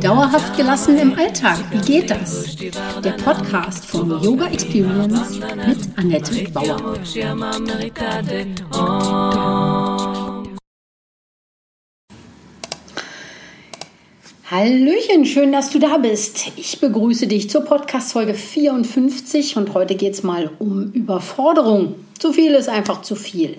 Dauerhaft gelassen im Alltag, wie geht das? Der Podcast von Yoga Experience mit Annette Bauer. Hallöchen, schön, dass du da bist. Ich begrüße dich zur Podcast-Folge 54 und heute geht es mal um Überforderung. Zu viel ist einfach zu viel.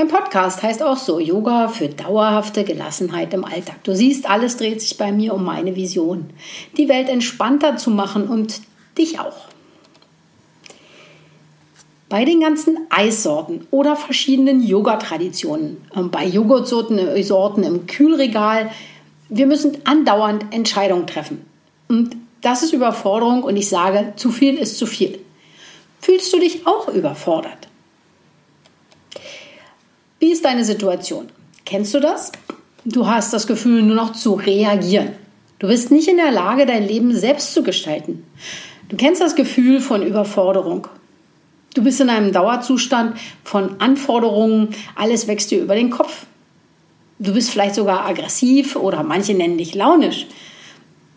Mein Podcast heißt auch so, Yoga für dauerhafte Gelassenheit im Alltag. Du siehst, alles dreht sich bei mir um meine Vision, die Welt entspannter zu machen und dich auch. Bei den ganzen Eissorten oder verschiedenen Yoga-Traditionen, ähm, bei Joghurtsorten äh, im Kühlregal, wir müssen andauernd Entscheidungen treffen. Und das ist Überforderung und ich sage, zu viel ist zu viel. Fühlst du dich auch überfordert? Wie ist deine Situation? Kennst du das? Du hast das Gefühl, nur noch zu reagieren. Du bist nicht in der Lage, dein Leben selbst zu gestalten. Du kennst das Gefühl von Überforderung. Du bist in einem Dauerzustand von Anforderungen, alles wächst dir über den Kopf. Du bist vielleicht sogar aggressiv oder manche nennen dich launisch.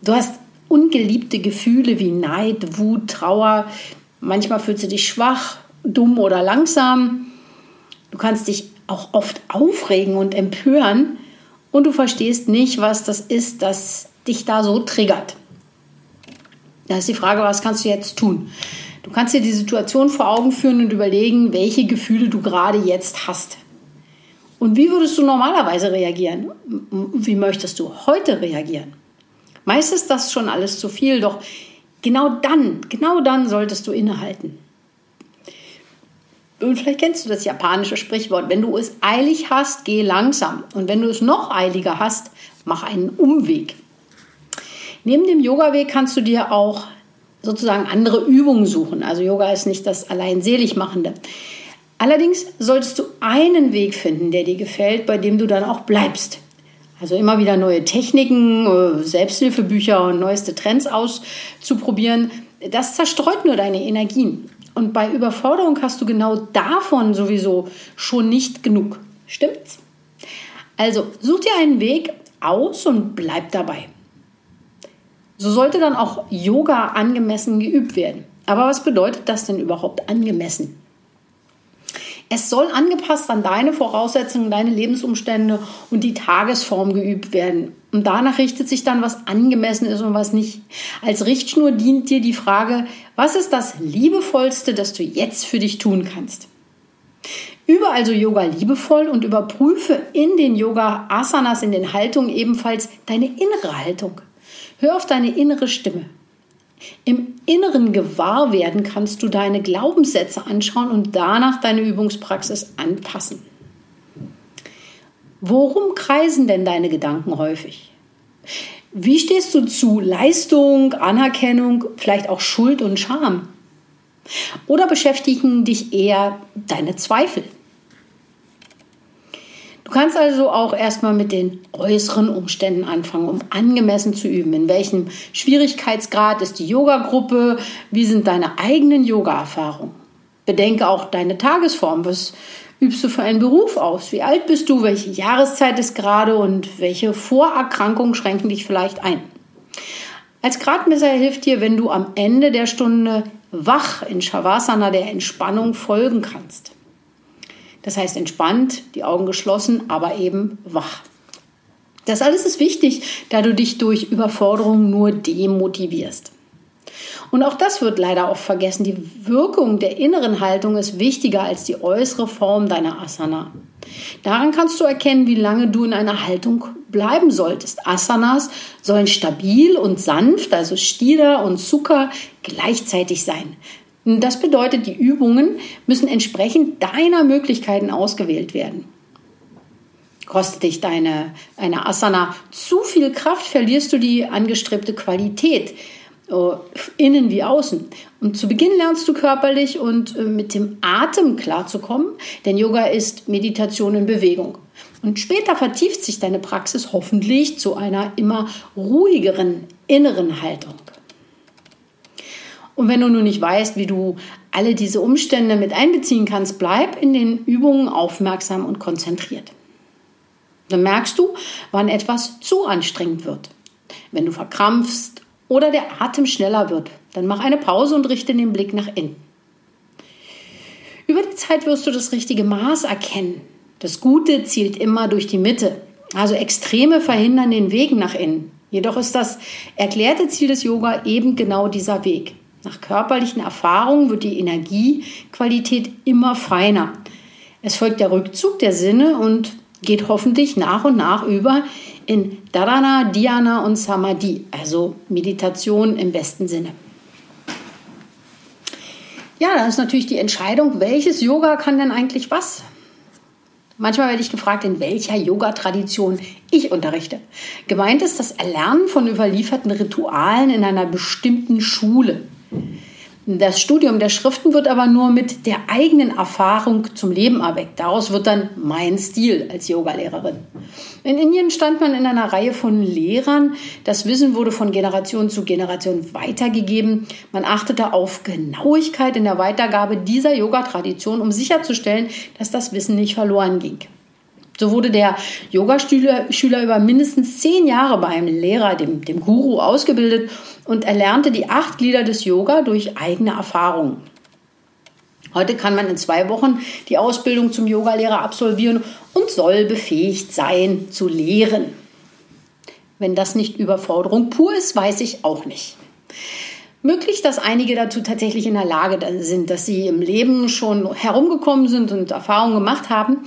Du hast ungeliebte Gefühle wie Neid, Wut, Trauer. Manchmal fühlst du dich schwach, dumm oder langsam. Du kannst dich auch oft aufregen und empören und du verstehst nicht, was das ist, das dich da so triggert. Da ist die Frage, was kannst du jetzt tun? Du kannst dir die Situation vor Augen führen und überlegen, welche Gefühle du gerade jetzt hast. Und wie würdest du normalerweise reagieren? Wie möchtest du heute reagieren? Meist ist das schon alles zu viel, doch genau dann, genau dann solltest du innehalten. Und vielleicht kennst du das japanische Sprichwort, wenn du es eilig hast, geh langsam. Und wenn du es noch eiliger hast, mach einen Umweg. Neben dem Yoga-Weg kannst du dir auch sozusagen andere Übungen suchen. Also Yoga ist nicht das allein selig machende. Allerdings solltest du einen Weg finden, der dir gefällt, bei dem du dann auch bleibst. Also immer wieder neue Techniken, äh, Selbsthilfebücher und neueste Trends auszuprobieren, das zerstreut nur deine Energien. Und bei Überforderung hast du genau davon sowieso schon nicht genug. Stimmt's? Also such dir einen Weg aus und bleib dabei. So sollte dann auch Yoga angemessen geübt werden. Aber was bedeutet das denn überhaupt angemessen? Es soll angepasst an deine Voraussetzungen, deine Lebensumstände und die Tagesform geübt werden. Und danach richtet sich dann, was angemessen ist und was nicht. Als Richtschnur dient dir die Frage, was ist das Liebevollste, das du jetzt für dich tun kannst? Übe also Yoga liebevoll und überprüfe in den Yoga Asanas, in den Haltungen ebenfalls deine innere Haltung. Hör auf deine innere Stimme. Im inneren Gewahrwerden kannst du deine Glaubenssätze anschauen und danach deine Übungspraxis anpassen. Worum kreisen denn deine Gedanken häufig? Wie stehst du zu Leistung, Anerkennung, vielleicht auch Schuld und Scham? Oder beschäftigen dich eher deine Zweifel? kannst also auch erstmal mit den äußeren Umständen anfangen, um angemessen zu üben. In welchem Schwierigkeitsgrad ist die Yoga-Gruppe? Wie sind deine eigenen Yoga-Erfahrungen? Bedenke auch deine Tagesform. Was übst du für einen Beruf aus? Wie alt bist du? Welche Jahreszeit ist gerade und welche Vorerkrankungen schränken dich vielleicht ein? Als Gradmesser hilft dir, wenn du am Ende der Stunde wach in Shavasana der Entspannung folgen kannst. Das heißt entspannt, die Augen geschlossen, aber eben wach. Das alles ist wichtig, da du dich durch Überforderung nur demotivierst. Und auch das wird leider oft vergessen. Die Wirkung der inneren Haltung ist wichtiger als die äußere Form deiner Asana. Daran kannst du erkennen, wie lange du in einer Haltung bleiben solltest. Asanas sollen stabil und sanft, also Stira und Sukha, gleichzeitig sein. Das bedeutet, die Übungen müssen entsprechend deiner Möglichkeiten ausgewählt werden. Kostet dich deine eine Asana zu viel Kraft, verlierst du die angestrebte Qualität, innen wie außen. Und zu Beginn lernst du körperlich und äh, mit dem Atem klarzukommen, denn Yoga ist Meditation in Bewegung. Und später vertieft sich deine Praxis hoffentlich zu einer immer ruhigeren inneren Haltung. Und wenn du nun nicht weißt, wie du alle diese Umstände mit einbeziehen kannst, bleib in den Übungen aufmerksam und konzentriert. Dann merkst du, wann etwas zu anstrengend wird. Wenn du verkrampfst oder der Atem schneller wird, dann mach eine Pause und richte den Blick nach innen. Über die Zeit wirst du das richtige Maß erkennen. Das Gute zielt immer durch die Mitte. Also Extreme verhindern den Weg nach innen. Jedoch ist das erklärte Ziel des Yoga eben genau dieser Weg. Nach körperlichen Erfahrungen wird die Energiequalität immer feiner. Es folgt der Rückzug der Sinne und geht hoffentlich nach und nach über in Dharana, Dhyana und Samadhi, also Meditation im besten Sinne. Ja, da ist natürlich die Entscheidung, welches Yoga kann denn eigentlich was? Manchmal werde ich gefragt, in welcher Yoga-Tradition ich unterrichte. Gemeint ist das Erlernen von überlieferten Ritualen in einer bestimmten Schule. Das Studium der Schriften wird aber nur mit der eigenen Erfahrung zum Leben erweckt. Daraus wird dann mein Stil als Yogalehrerin. In Indien stand man in einer Reihe von Lehrern. Das Wissen wurde von Generation zu Generation weitergegeben. Man achtete auf Genauigkeit in der Weitergabe dieser Yoga-Tradition, um sicherzustellen, dass das Wissen nicht verloren ging. So wurde der Yogaschüler über mindestens zehn Jahre bei einem Lehrer, dem, dem Guru, ausgebildet und erlernte die acht Glieder des Yoga durch eigene Erfahrungen. Heute kann man in zwei Wochen die Ausbildung zum Yogalehrer absolvieren und soll befähigt sein zu lehren. Wenn das nicht Überforderung pur ist, weiß ich auch nicht. Möglich, dass einige dazu tatsächlich in der Lage sind, dass sie im Leben schon herumgekommen sind und Erfahrungen gemacht haben.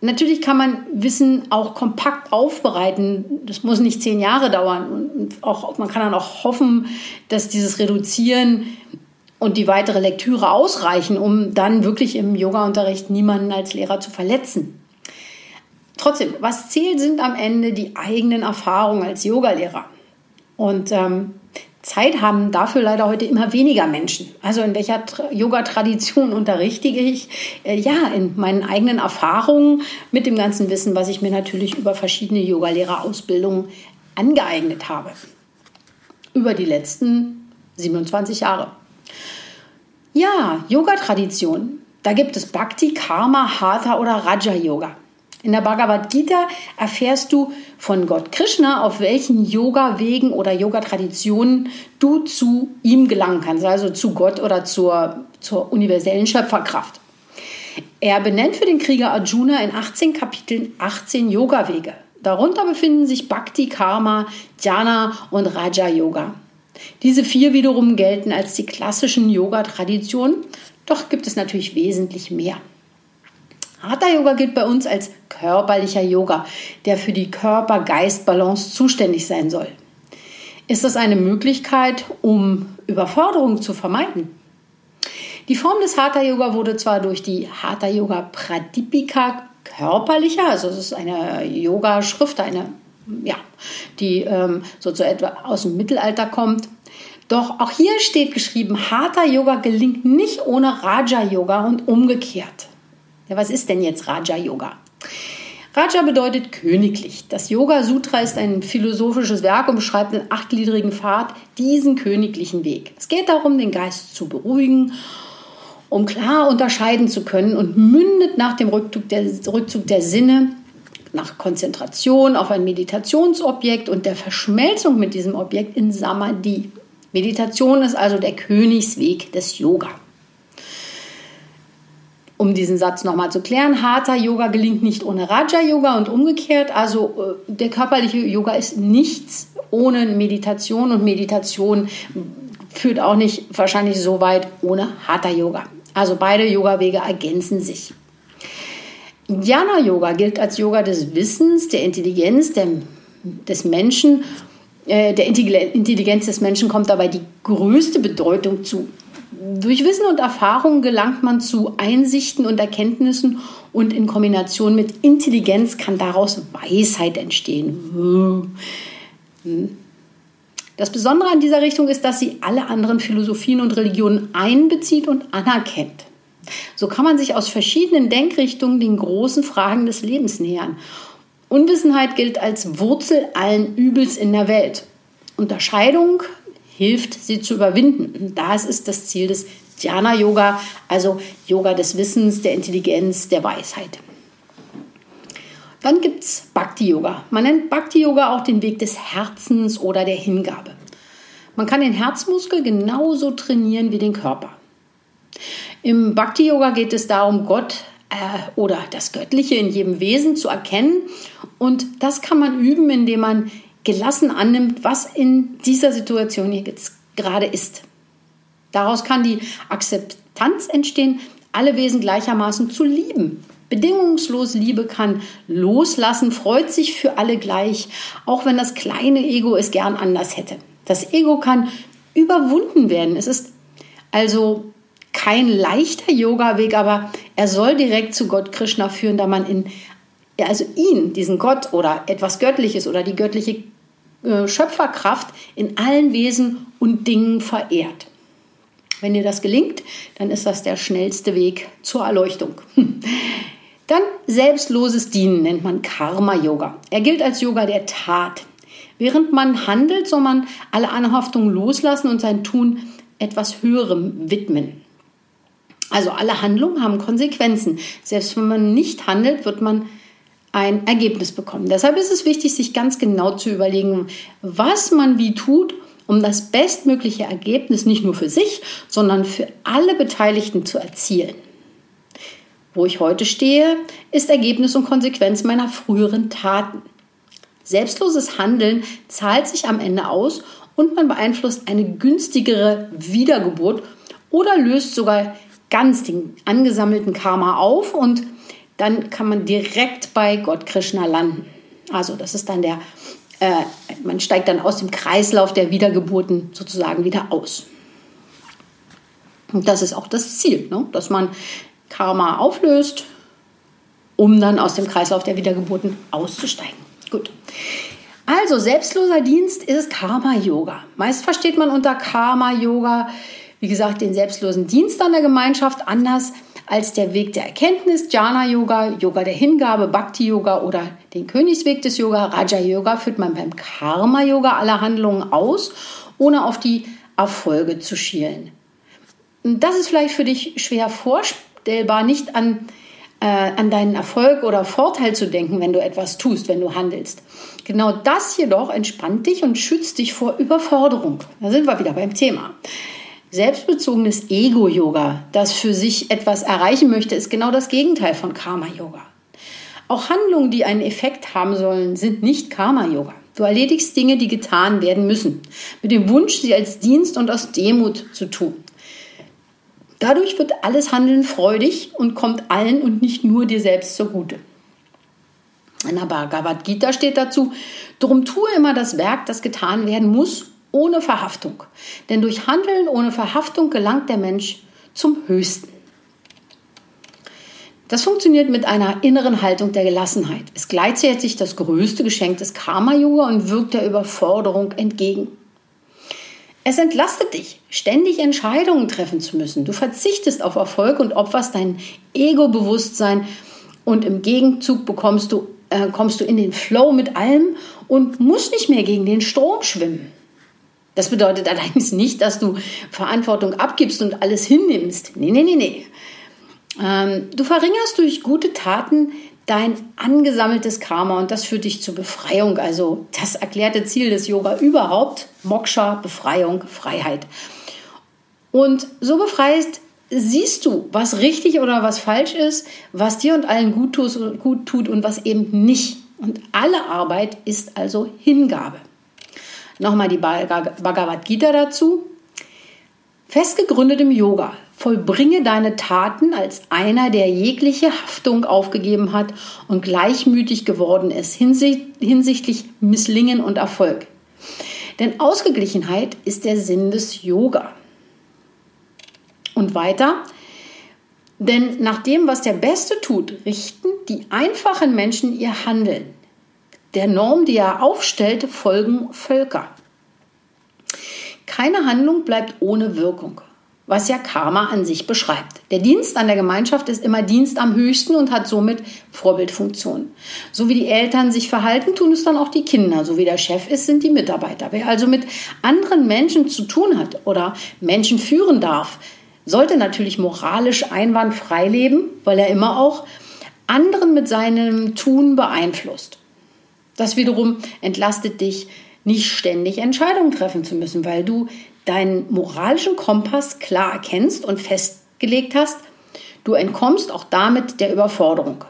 Natürlich kann man Wissen auch kompakt aufbereiten. Das muss nicht zehn Jahre dauern. Und auch, man kann dann auch hoffen, dass dieses Reduzieren und die weitere Lektüre ausreichen, um dann wirklich im Yoga-Unterricht niemanden als Lehrer zu verletzen. Trotzdem, was zählt, sind am Ende die eigenen Erfahrungen als Yogalehrer. Und ähm, Zeit haben dafür leider heute immer weniger Menschen. Also in welcher Yoga-Tradition unterrichte ich? Äh, ja, in meinen eigenen Erfahrungen mit dem ganzen Wissen, was ich mir natürlich über verschiedene Yogalehrerausbildungen angeeignet habe. Über die letzten 27 Jahre. Ja, Yoga-Tradition. Da gibt es Bhakti, Karma, Hatha oder Raja Yoga. In der Bhagavad Gita erfährst du von Gott Krishna, auf welchen Yoga-Wegen oder Yoga-Traditionen du zu ihm gelangen kannst, also zu Gott oder zur, zur universellen Schöpferkraft. Er benennt für den Krieger Arjuna in 18 Kapiteln 18 Yoga-Wege. Darunter befinden sich Bhakti, Karma, Jhana und Raja Yoga. Diese vier wiederum gelten als die klassischen Yoga-Traditionen, doch gibt es natürlich wesentlich mehr. Hatha Yoga gilt bei uns als körperlicher Yoga, der für die Körper-Geist-Balance zuständig sein soll. Ist das eine Möglichkeit, um Überforderung zu vermeiden? Die Form des Hatha Yoga wurde zwar durch die Hatha Yoga Pradipika körperlicher, also es ist eine Yoga-Schrift, eine, ja, die ähm, so zu etwa aus dem Mittelalter kommt. Doch auch hier steht geschrieben, Hatha Yoga gelingt nicht ohne Raja Yoga und umgekehrt. Ja, was ist denn jetzt Raja Yoga? Raja bedeutet königlich. Das Yoga Sutra ist ein philosophisches Werk und beschreibt den achtgliedrigen Pfad, diesen königlichen Weg. Es geht darum, den Geist zu beruhigen, um klar unterscheiden zu können und mündet nach dem Rückzug der, Rückzug der Sinne nach Konzentration auf ein Meditationsobjekt und der Verschmelzung mit diesem Objekt in Samadhi. Meditation ist also der Königsweg des Yoga. Um diesen Satz nochmal zu klären, Hatha Yoga gelingt nicht ohne Raja Yoga und umgekehrt. Also äh, der körperliche Yoga ist nichts ohne Meditation und Meditation führt auch nicht wahrscheinlich so weit ohne Hatha Yoga. Also beide Yoga-Wege ergänzen sich. Jnana Yoga gilt als Yoga des Wissens, der Intelligenz der, des Menschen. Äh, der Intelligenz des Menschen kommt dabei die größte Bedeutung zu. Durch Wissen und Erfahrung gelangt man zu Einsichten und Erkenntnissen und in Kombination mit Intelligenz kann daraus Weisheit entstehen. Das Besondere an dieser Richtung ist, dass sie alle anderen Philosophien und Religionen einbezieht und anerkennt. So kann man sich aus verschiedenen Denkrichtungen den großen Fragen des Lebens nähern. Unwissenheit gilt als Wurzel allen Übels in der Welt. Unterscheidung hilft, sie zu überwinden. Das ist das Ziel des Dhyana Yoga, also Yoga des Wissens, der Intelligenz, der Weisheit. Dann gibt es Bhakti Yoga. Man nennt Bhakti Yoga auch den Weg des Herzens oder der Hingabe. Man kann den Herzmuskel genauso trainieren wie den Körper. Im Bhakti Yoga geht es darum, Gott äh, oder das Göttliche in jedem Wesen zu erkennen. Und das kann man üben, indem man gelassen annimmt, was in dieser Situation jetzt gerade ist. Daraus kann die Akzeptanz entstehen, alle Wesen gleichermaßen zu lieben. Bedingungslos Liebe kann loslassen, freut sich für alle gleich, auch wenn das kleine Ego es gern anders hätte. Das Ego kann überwunden werden. Es ist also kein leichter Yoga-Weg, aber er soll direkt zu Gott Krishna führen, da man in, also ihn, diesen Gott oder etwas Göttliches oder die göttliche Schöpferkraft in allen Wesen und Dingen verehrt. Wenn dir das gelingt, dann ist das der schnellste Weg zur Erleuchtung. Dann selbstloses Dienen nennt man Karma-Yoga. Er gilt als Yoga der Tat. Während man handelt, soll man alle Anhaftungen loslassen und sein Tun etwas Höherem widmen. Also alle Handlungen haben Konsequenzen. Selbst wenn man nicht handelt, wird man ein Ergebnis bekommen. Deshalb ist es wichtig, sich ganz genau zu überlegen, was man wie tut, um das bestmögliche Ergebnis nicht nur für sich, sondern für alle Beteiligten zu erzielen. Wo ich heute stehe, ist Ergebnis und Konsequenz meiner früheren Taten. Selbstloses Handeln zahlt sich am Ende aus und man beeinflusst eine günstigere Wiedergeburt oder löst sogar ganz den angesammelten Karma auf und dann kann man direkt bei Gott Krishna landen. Also das ist dann der, äh, man steigt dann aus dem Kreislauf der Wiedergeburten sozusagen wieder aus. Und das ist auch das Ziel, ne? dass man Karma auflöst, um dann aus dem Kreislauf der Wiedergeburten auszusteigen. Gut. Also selbstloser Dienst ist Karma-Yoga. Meist versteht man unter Karma-Yoga wie gesagt, den selbstlosen Dienst an der Gemeinschaft anders als der Weg der Erkenntnis, Jhana Yoga, Yoga der Hingabe, Bhakti Yoga oder den Königsweg des Yoga, Raja Yoga, führt man beim Karma Yoga alle Handlungen aus, ohne auf die Erfolge zu schielen. Das ist vielleicht für dich schwer vorstellbar, nicht an, äh, an deinen Erfolg oder Vorteil zu denken, wenn du etwas tust, wenn du handelst. Genau das jedoch entspannt dich und schützt dich vor Überforderung. Da sind wir wieder beim Thema. Selbstbezogenes Ego-Yoga, das für sich etwas erreichen möchte, ist genau das Gegenteil von Karma-Yoga. Auch Handlungen, die einen Effekt haben sollen, sind nicht Karma-Yoga. Du erledigst Dinge, die getan werden müssen, mit dem Wunsch, sie als Dienst und aus Demut zu tun. Dadurch wird alles Handeln freudig und kommt allen und nicht nur dir selbst zugute. In der Bhagavad Gita steht dazu, drum tue immer das Werk, das getan werden muss ohne Verhaftung. Denn durch Handeln ohne Verhaftung gelangt der Mensch zum Höchsten. Das funktioniert mit einer inneren Haltung der Gelassenheit. Es gleichzeitig das größte Geschenk des Karma-Yoga und wirkt der Überforderung entgegen. Es entlastet dich, ständig Entscheidungen treffen zu müssen. Du verzichtest auf Erfolg und opferst dein Ego-Bewusstsein und im Gegenzug bekommst du, äh, kommst du in den Flow mit allem und musst nicht mehr gegen den Strom schwimmen. Das bedeutet allerdings nicht, dass du Verantwortung abgibst und alles hinnimmst. Nee, nee, nee, nee. Ähm, du verringerst durch gute Taten dein angesammeltes Karma und das führt dich zur Befreiung. Also das erklärte Ziel des Yoga überhaupt, Moksha, Befreiung, Freiheit. Und so befreist siehst du, was richtig oder was falsch ist, was dir und allen gut, gut tut und was eben nicht. Und alle Arbeit ist also Hingabe. Nochmal die Bhagavad Gita dazu. Festgegründet im Yoga, vollbringe deine Taten als einer, der jegliche Haftung aufgegeben hat und gleichmütig geworden ist hinsichtlich Misslingen und Erfolg. Denn Ausgeglichenheit ist der Sinn des Yoga. Und weiter, denn nach dem, was der Beste tut, richten die einfachen Menschen ihr Handeln. Der Norm, die er aufstellt, folgen Völker. Keine Handlung bleibt ohne Wirkung, was ja Karma an sich beschreibt. Der Dienst an der Gemeinschaft ist immer Dienst am höchsten und hat somit Vorbildfunktion. So wie die Eltern sich verhalten, tun es dann auch die Kinder. So wie der Chef ist, sind die Mitarbeiter. Wer also mit anderen Menschen zu tun hat oder Menschen führen darf, sollte natürlich moralisch einwandfrei leben, weil er immer auch anderen mit seinem Tun beeinflusst. Das wiederum entlastet dich, nicht ständig Entscheidungen treffen zu müssen, weil du deinen moralischen Kompass klar erkennst und festgelegt hast, du entkommst auch damit der Überforderung.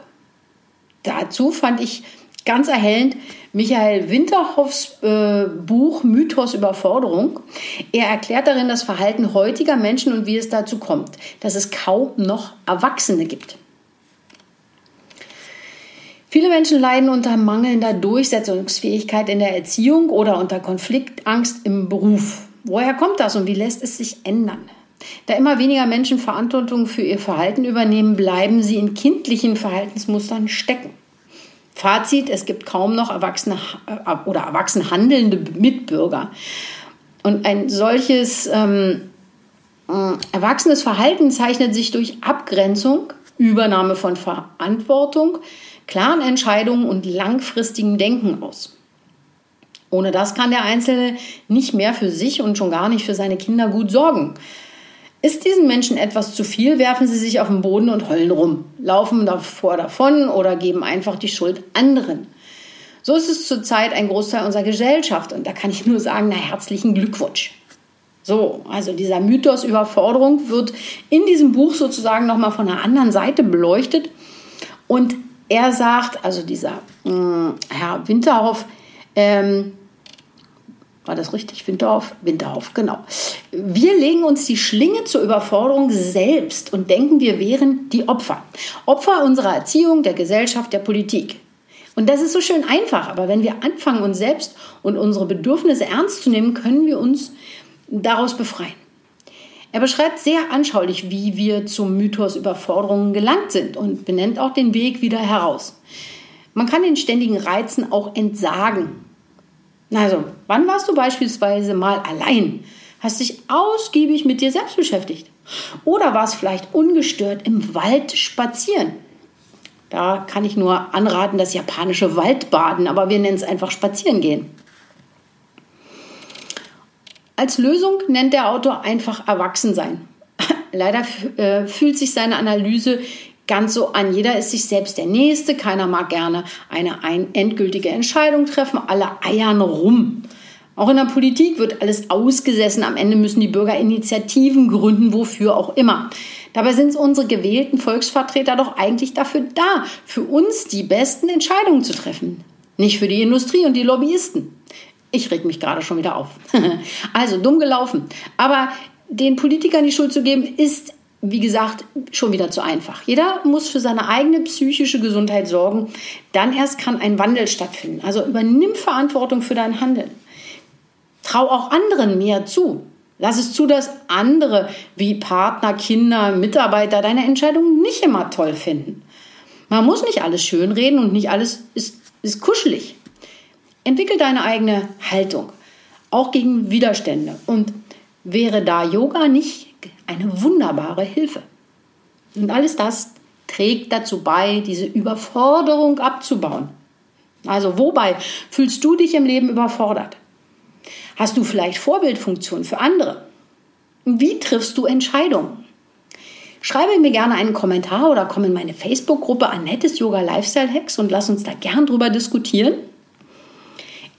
Dazu fand ich ganz erhellend Michael Winterhoffs äh, Buch Mythos Überforderung. Er erklärt darin das Verhalten heutiger Menschen und wie es dazu kommt, dass es kaum noch Erwachsene gibt. Viele Menschen leiden unter mangelnder Durchsetzungsfähigkeit in der Erziehung oder unter Konfliktangst im Beruf. Woher kommt das und wie lässt es sich ändern? Da immer weniger Menschen Verantwortung für ihr Verhalten übernehmen, bleiben sie in kindlichen Verhaltensmustern stecken. Fazit, es gibt kaum noch erwachsene äh, oder erwachsen handelnde Mitbürger. Und ein solches ähm, äh, erwachsenes Verhalten zeichnet sich durch Abgrenzung, Übernahme von Verantwortung, klaren Entscheidungen und langfristigem Denken aus. Ohne das kann der Einzelne nicht mehr für sich und schon gar nicht für seine Kinder gut sorgen. Ist diesen Menschen etwas zu viel, werfen sie sich auf den Boden und heulen rum, laufen davor davon oder geben einfach die Schuld anderen. So ist es zurzeit ein Großteil unserer Gesellschaft und da kann ich nur sagen, na herzlichen Glückwunsch. So, also dieser Mythos Überforderung wird in diesem Buch sozusagen nochmal von einer anderen Seite beleuchtet und er sagt, also dieser mh, hm, Herr Winterhoff, ähm, war das richtig? Winterhoff? Winterhoff, genau. Wir legen uns die Schlinge zur Überforderung selbst und denken, wir wären die Opfer. Opfer unserer Erziehung, der Gesellschaft, der Politik. Und das ist so schön einfach, aber wenn wir anfangen, uns selbst und unsere Bedürfnisse ernst zu nehmen, können wir uns daraus befreien. Er beschreibt sehr anschaulich, wie wir zum Mythos Überforderungen gelangt sind und benennt auch den Weg wieder heraus. Man kann den ständigen Reizen auch entsagen also, wann warst du beispielsweise mal allein? Hast dich ausgiebig mit dir selbst beschäftigt? Oder warst vielleicht ungestört im Wald spazieren? Da kann ich nur anraten, das japanische Waldbaden, aber wir nennen es einfach spazieren gehen. Als Lösung nennt der Autor einfach Erwachsensein. Leider äh, fühlt sich seine Analyse ganz so an. Jeder ist sich selbst der Nächste. Keiner mag gerne eine ein endgültige Entscheidung treffen. Alle eiern rum. Auch in der Politik wird alles ausgesessen. Am Ende müssen die Bürger Initiativen gründen, wofür auch immer. Dabei sind unsere gewählten Volksvertreter doch eigentlich dafür da, für uns die besten Entscheidungen zu treffen. Nicht für die Industrie und die Lobbyisten. Ich reg mich gerade schon wieder auf. also dumm gelaufen. Aber den Politikern die Schuld zu geben, ist wie gesagt, schon wieder zu einfach. Jeder muss für seine eigene psychische Gesundheit sorgen. Dann erst kann ein Wandel stattfinden. Also übernimm Verantwortung für dein Handeln. Trau auch anderen mehr zu. Lass es zu, dass andere wie Partner, Kinder, Mitarbeiter deine Entscheidungen nicht immer toll finden. Man muss nicht alles schönreden und nicht alles ist, ist kuschelig. Entwickel deine eigene Haltung, auch gegen Widerstände. Und wäre da Yoga nicht eine wunderbare Hilfe. Und alles das trägt dazu bei, diese Überforderung abzubauen. Also wobei fühlst du dich im Leben überfordert? Hast du vielleicht Vorbildfunktion für andere? Wie triffst du Entscheidungen? Schreibe mir gerne einen Kommentar oder komm in meine Facebook-Gruppe Annettes Yoga Lifestyle Hacks und lass uns da gern drüber diskutieren.